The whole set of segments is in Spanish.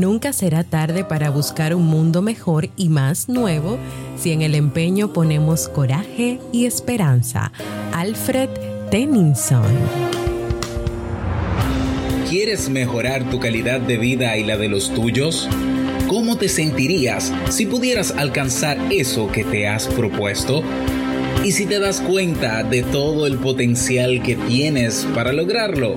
Nunca será tarde para buscar un mundo mejor y más nuevo si en el empeño ponemos coraje y esperanza. Alfred Tennyson. ¿Quieres mejorar tu calidad de vida y la de los tuyos? ¿Cómo te sentirías si pudieras alcanzar eso que te has propuesto? ¿Y si te das cuenta de todo el potencial que tienes para lograrlo?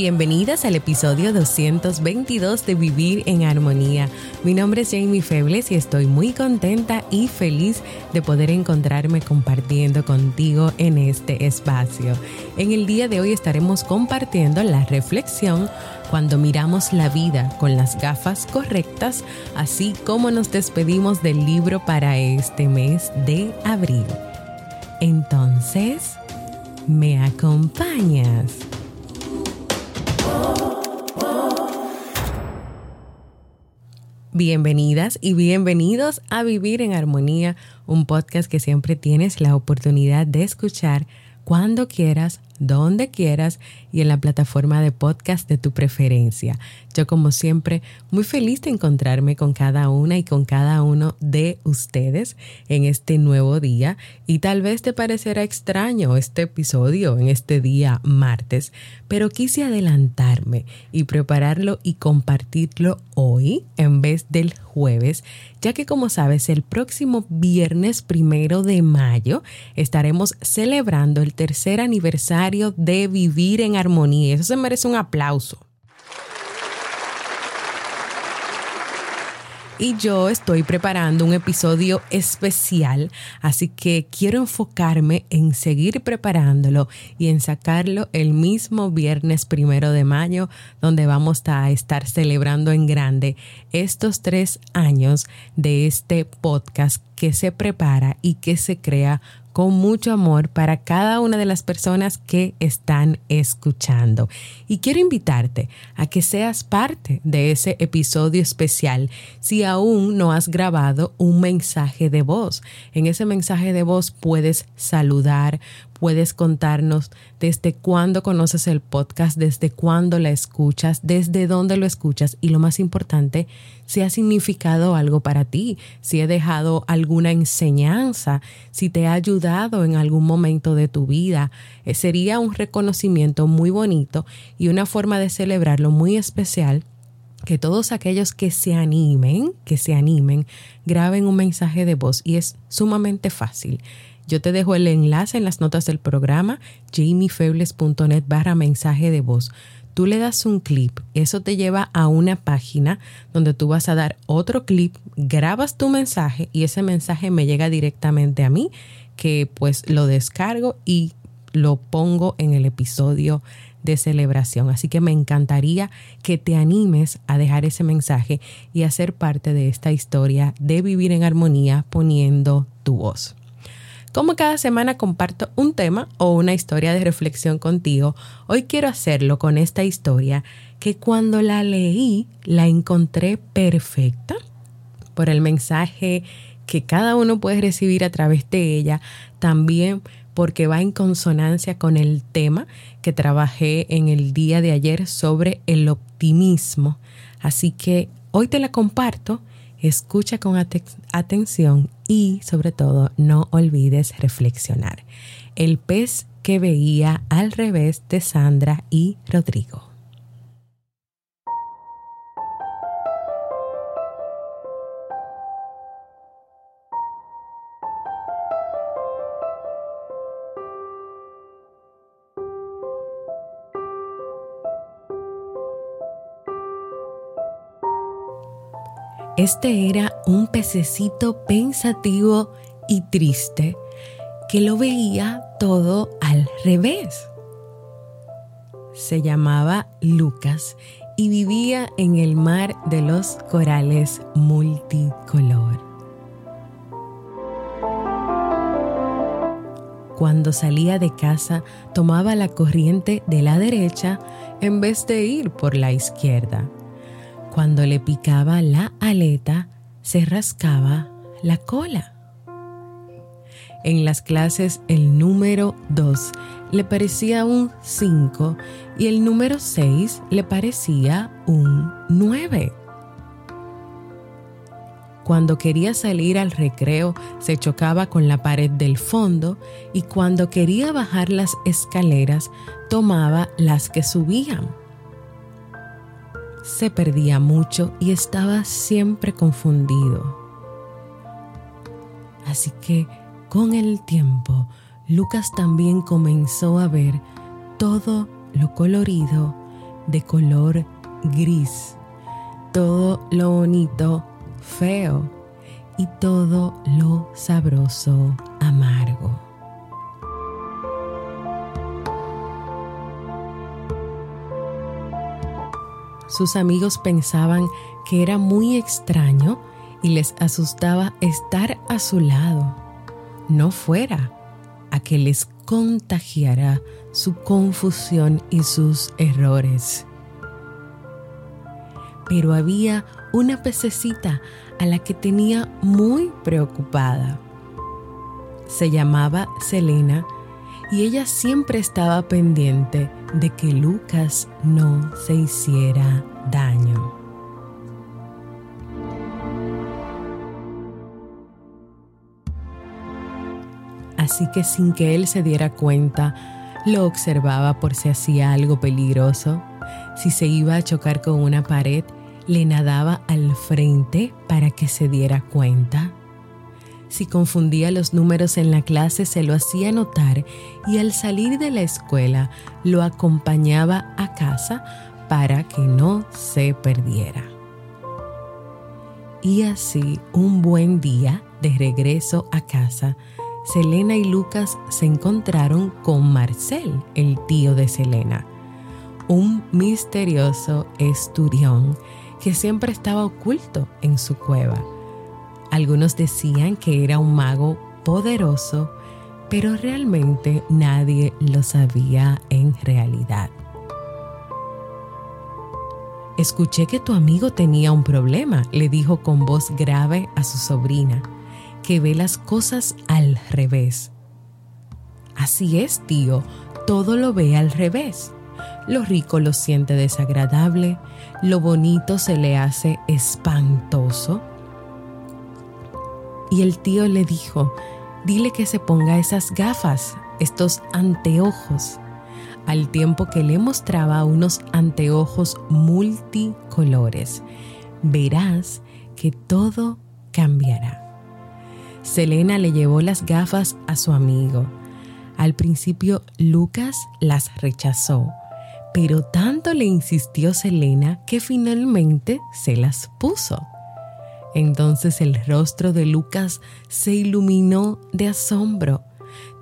Bienvenidas al episodio 222 de Vivir en Armonía. Mi nombre es Jamie Febles y estoy muy contenta y feliz de poder encontrarme compartiendo contigo en este espacio. En el día de hoy estaremos compartiendo la reflexión cuando miramos la vida con las gafas correctas, así como nos despedimos del libro para este mes de abril. Entonces, ¿me acompañas? Bienvenidas y bienvenidos a Vivir en Armonía, un podcast que siempre tienes la oportunidad de escuchar cuando quieras, donde quieras y en la plataforma de podcast de tu preferencia. Yo como siempre muy feliz de encontrarme con cada una y con cada uno de ustedes en este nuevo día y tal vez te parecerá extraño este episodio en este día martes, pero quise adelantarme y prepararlo y compartirlo hoy en vez del jueves, ya que como sabes el próximo viernes primero de mayo estaremos celebrando el tercer aniversario de Vivir en Armonía. Eso se merece un aplauso. y yo estoy preparando un episodio especial, así que quiero enfocarme en seguir preparándolo y en sacarlo el mismo viernes primero de mayo, donde vamos a estar celebrando en grande estos tres años de este podcast que se prepara y que se crea con mucho amor para cada una de las personas que están escuchando. Y quiero invitarte a que seas parte de ese episodio especial si aún no has grabado un mensaje de voz. En ese mensaje de voz puedes saludar, puedes contarnos desde cuándo conoces el podcast, desde cuándo la escuchas, desde dónde lo escuchas y lo más importante, si ha significado algo para ti, si he dejado alguna enseñanza, si te ha ayudado en algún momento de tu vida. Eh, sería un reconocimiento muy bonito y una forma de celebrarlo muy especial que todos aquellos que se animen, que se animen, graben un mensaje de voz y es sumamente fácil. Yo te dejo el enlace en las notas del programa, jamiefebles.net barra mensaje de voz. Tú le das un clip, eso te lleva a una página donde tú vas a dar otro clip, grabas tu mensaje y ese mensaje me llega directamente a mí, que pues lo descargo y lo pongo en el episodio de celebración. Así que me encantaría que te animes a dejar ese mensaje y a ser parte de esta historia de vivir en armonía poniendo tu voz. Como cada semana comparto un tema o una historia de reflexión contigo, hoy quiero hacerlo con esta historia que cuando la leí la encontré perfecta por el mensaje que cada uno puede recibir a través de ella, también porque va en consonancia con el tema que trabajé en el día de ayer sobre el optimismo. Así que hoy te la comparto escucha con atención y sobre todo no olvides reflexionar. El pez que veía al revés de Sandra y Rodrigo. Este era un pececito pensativo y triste que lo veía todo al revés. Se llamaba Lucas y vivía en el mar de los corales multicolor. Cuando salía de casa tomaba la corriente de la derecha en vez de ir por la izquierda. Cuando le picaba la aleta, se rascaba la cola. En las clases el número 2 le parecía un 5 y el número 6 le parecía un 9. Cuando quería salir al recreo se chocaba con la pared del fondo y cuando quería bajar las escaleras tomaba las que subían. Se perdía mucho y estaba siempre confundido. Así que con el tiempo, Lucas también comenzó a ver todo lo colorido de color gris, todo lo bonito feo y todo lo sabroso amargo. Sus amigos pensaban que era muy extraño y les asustaba estar a su lado no fuera a que les contagiara su confusión y sus errores. Pero había una pececita a la que tenía muy preocupada. Se llamaba Selena y ella siempre estaba pendiente de que Lucas no se hiciera daño. así que sin que él se diera cuenta, lo observaba por si hacía algo peligroso. Si se iba a chocar con una pared, le nadaba al frente para que se diera cuenta. Si confundía los números en la clase, se lo hacía notar y al salir de la escuela lo acompañaba a casa para que no se perdiera. Y así, un buen día de regreso a casa, Selena y Lucas se encontraron con Marcel, el tío de Selena, un misterioso esturión que siempre estaba oculto en su cueva. Algunos decían que era un mago poderoso, pero realmente nadie lo sabía en realidad. Escuché que tu amigo tenía un problema, le dijo con voz grave a su sobrina que ve las cosas al revés. Así es, tío, todo lo ve al revés. Lo rico lo siente desagradable, lo bonito se le hace espantoso. Y el tío le dijo, dile que se ponga esas gafas, estos anteojos, al tiempo que le mostraba unos anteojos multicolores. Verás que todo cambiará. Selena le llevó las gafas a su amigo. Al principio Lucas las rechazó, pero tanto le insistió Selena que finalmente se las puso. Entonces el rostro de Lucas se iluminó de asombro.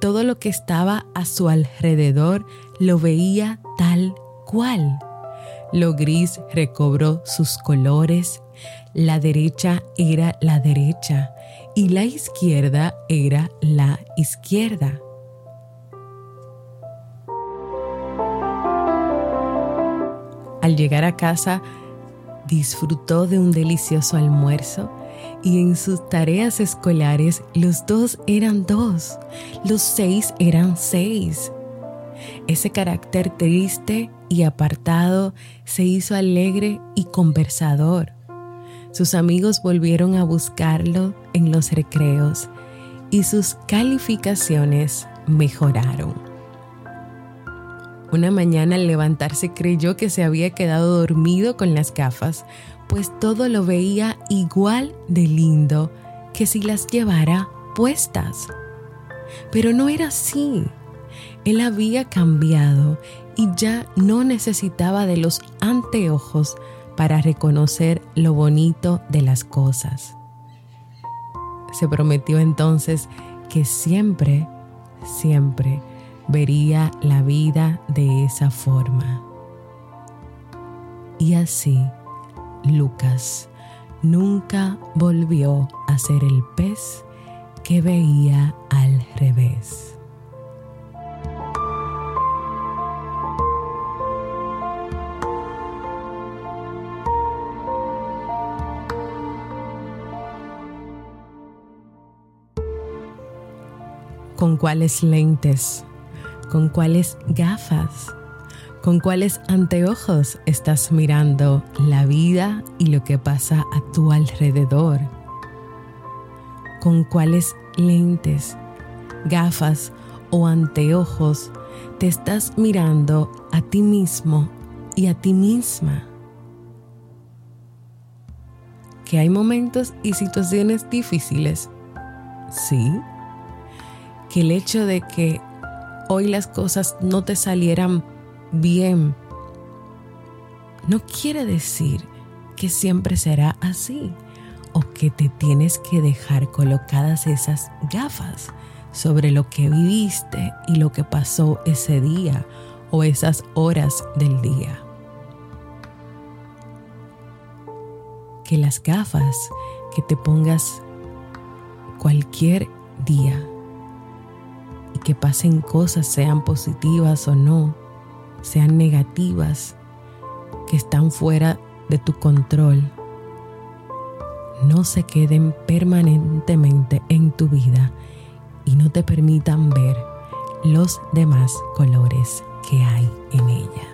Todo lo que estaba a su alrededor lo veía tal cual. Lo gris recobró sus colores, la derecha era la derecha y la izquierda era la izquierda. Al llegar a casa, disfrutó de un delicioso almuerzo y en sus tareas escolares los dos eran dos, los seis eran seis. Ese carácter triste y apartado se hizo alegre y conversador. Sus amigos volvieron a buscarlo en los recreos y sus calificaciones mejoraron. Una mañana al levantarse creyó que se había quedado dormido con las gafas, pues todo lo veía igual de lindo que si las llevara puestas. Pero no era así. Él había cambiado y ya no necesitaba de los anteojos para reconocer lo bonito de las cosas. Se prometió entonces que siempre, siempre vería la vida de esa forma. Y así, Lucas nunca volvió a ser el pez que veía al revés. con cuáles lentes, con cuáles gafas, con cuáles anteojos estás mirando la vida y lo que pasa a tu alrededor, con cuáles lentes, gafas o anteojos te estás mirando a ti mismo y a ti misma. Que hay momentos y situaciones difíciles, sí, que el hecho de que hoy las cosas no te salieran bien no quiere decir que siempre será así o que te tienes que dejar colocadas esas gafas sobre lo que viviste y lo que pasó ese día o esas horas del día. Que las gafas que te pongas cualquier día que pasen cosas, sean positivas o no, sean negativas, que están fuera de tu control, no se queden permanentemente en tu vida y no te permitan ver los demás colores que hay en ella.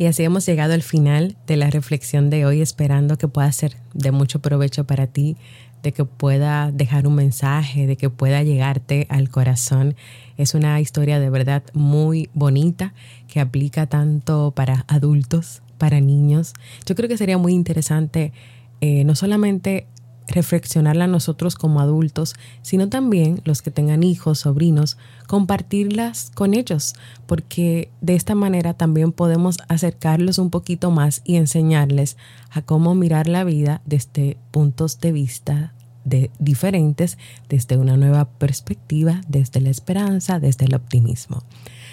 Y así hemos llegado al final de la reflexión de hoy, esperando que pueda ser de mucho provecho para ti, de que pueda dejar un mensaje, de que pueda llegarte al corazón. Es una historia de verdad muy bonita que aplica tanto para adultos, para niños. Yo creo que sería muy interesante eh, no solamente reflexionarla nosotros como adultos, sino también los que tengan hijos, sobrinos, compartirlas con ellos, porque de esta manera también podemos acercarlos un poquito más y enseñarles a cómo mirar la vida desde puntos de vista de diferentes, desde una nueva perspectiva, desde la esperanza, desde el optimismo.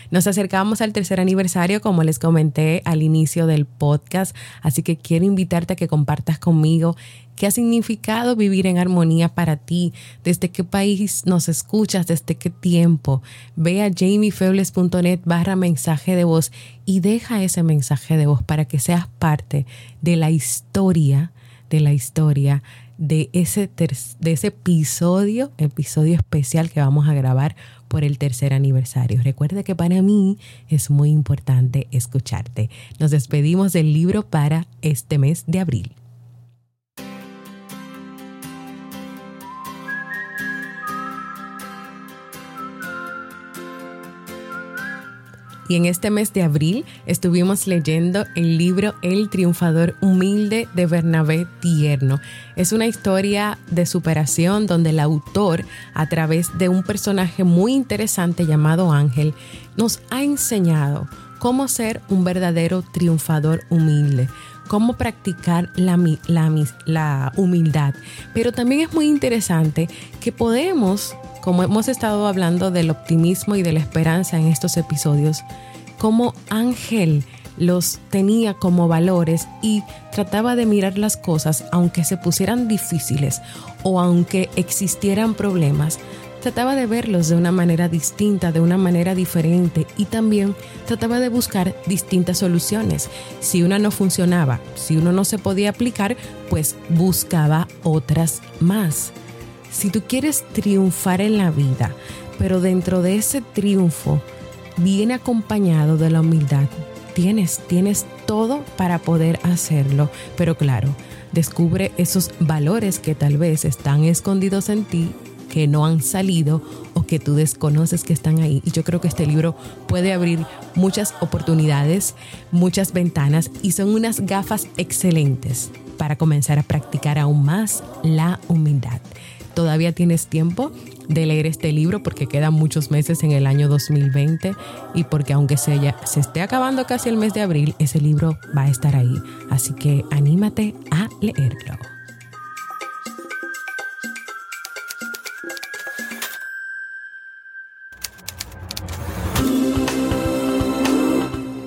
Nos acercamos al tercer aniversario, como les comenté al inicio del podcast, así que quiero invitarte a que compartas conmigo qué ha significado vivir en armonía para ti, desde qué país nos escuchas, desde qué tiempo. Ve a jamiefebles.net barra mensaje de voz y deja ese mensaje de voz para que seas parte de la historia, de la historia de ese, de ese episodio, episodio especial que vamos a grabar por el tercer aniversario. Recuerda que para mí es muy importante escucharte. Nos despedimos del libro para este mes de abril. Y en este mes de abril estuvimos leyendo el libro El triunfador humilde de Bernabé Tierno. Es una historia de superación donde el autor, a través de un personaje muy interesante llamado Ángel, nos ha enseñado cómo ser un verdadero triunfador humilde, cómo practicar la, la, humildad. Pero también es muy interesante que podemos como hemos estado hablando del optimismo y de la esperanza en estos episodios, como Ángel los tenía como valores y trataba de mirar las cosas aunque se pusieran difíciles o aunque existieran problemas, trataba de verlos de una manera distinta, de una manera diferente y también trataba de buscar distintas soluciones. Si una no funcionaba, si uno no se podía aplicar, pues buscaba otras más si tú quieres triunfar en la vida, pero dentro de ese triunfo viene acompañado de la humildad, tienes, tienes todo para poder hacerlo, pero claro, descubre esos valores que tal vez están escondidos en ti, que no han salido o que tú desconoces que están ahí. Y yo creo que este libro puede abrir muchas oportunidades, muchas ventanas y son unas gafas excelentes para comenzar a practicar aún más la humildad todavía tienes tiempo de leer este libro porque quedan muchos meses en el año 2020 y porque aunque se, se esté acabando casi el mes de abril, ese libro va a estar ahí. Así que anímate a leerlo.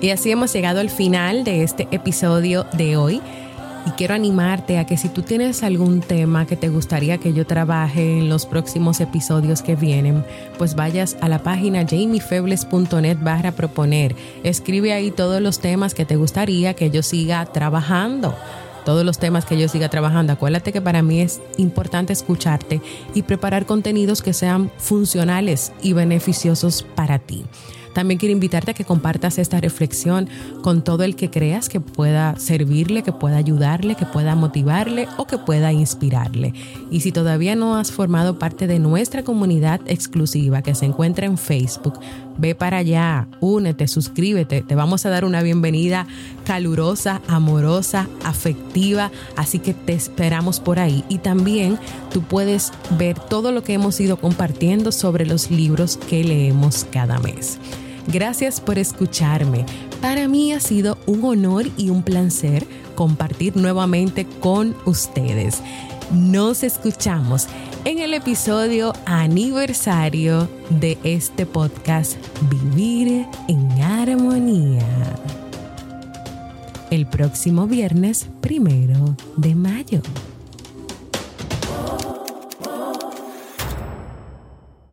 Y así hemos llegado al final de este episodio de hoy y quiero animarte a que si tú tienes algún tema que te gustaría que yo trabaje en los próximos episodios que vienen, pues vayas a la página jamiefebles.net barra proponer. Escribe ahí todos los temas que te gustaría que yo siga trabajando todos los temas que yo siga trabajando. Acuérdate que para mí es importante escucharte y preparar contenidos que sean funcionales y beneficiosos para ti. También quiero invitarte a que compartas esta reflexión con todo el que creas que pueda servirle, que pueda ayudarle, que pueda motivarle o que pueda inspirarle. Y si todavía no has formado parte de nuestra comunidad exclusiva que se encuentra en Facebook, ve para allá, únete, suscríbete, te vamos a dar una bienvenida calurosa, amorosa, afectiva, así que te esperamos por ahí. Y también tú puedes ver todo lo que hemos ido compartiendo sobre los libros que leemos cada mes. Gracias por escucharme. Para mí ha sido un honor y un placer compartir nuevamente con ustedes. Nos escuchamos en el episodio aniversario de este podcast Vivir en Armonía. El próximo viernes primero de mayo.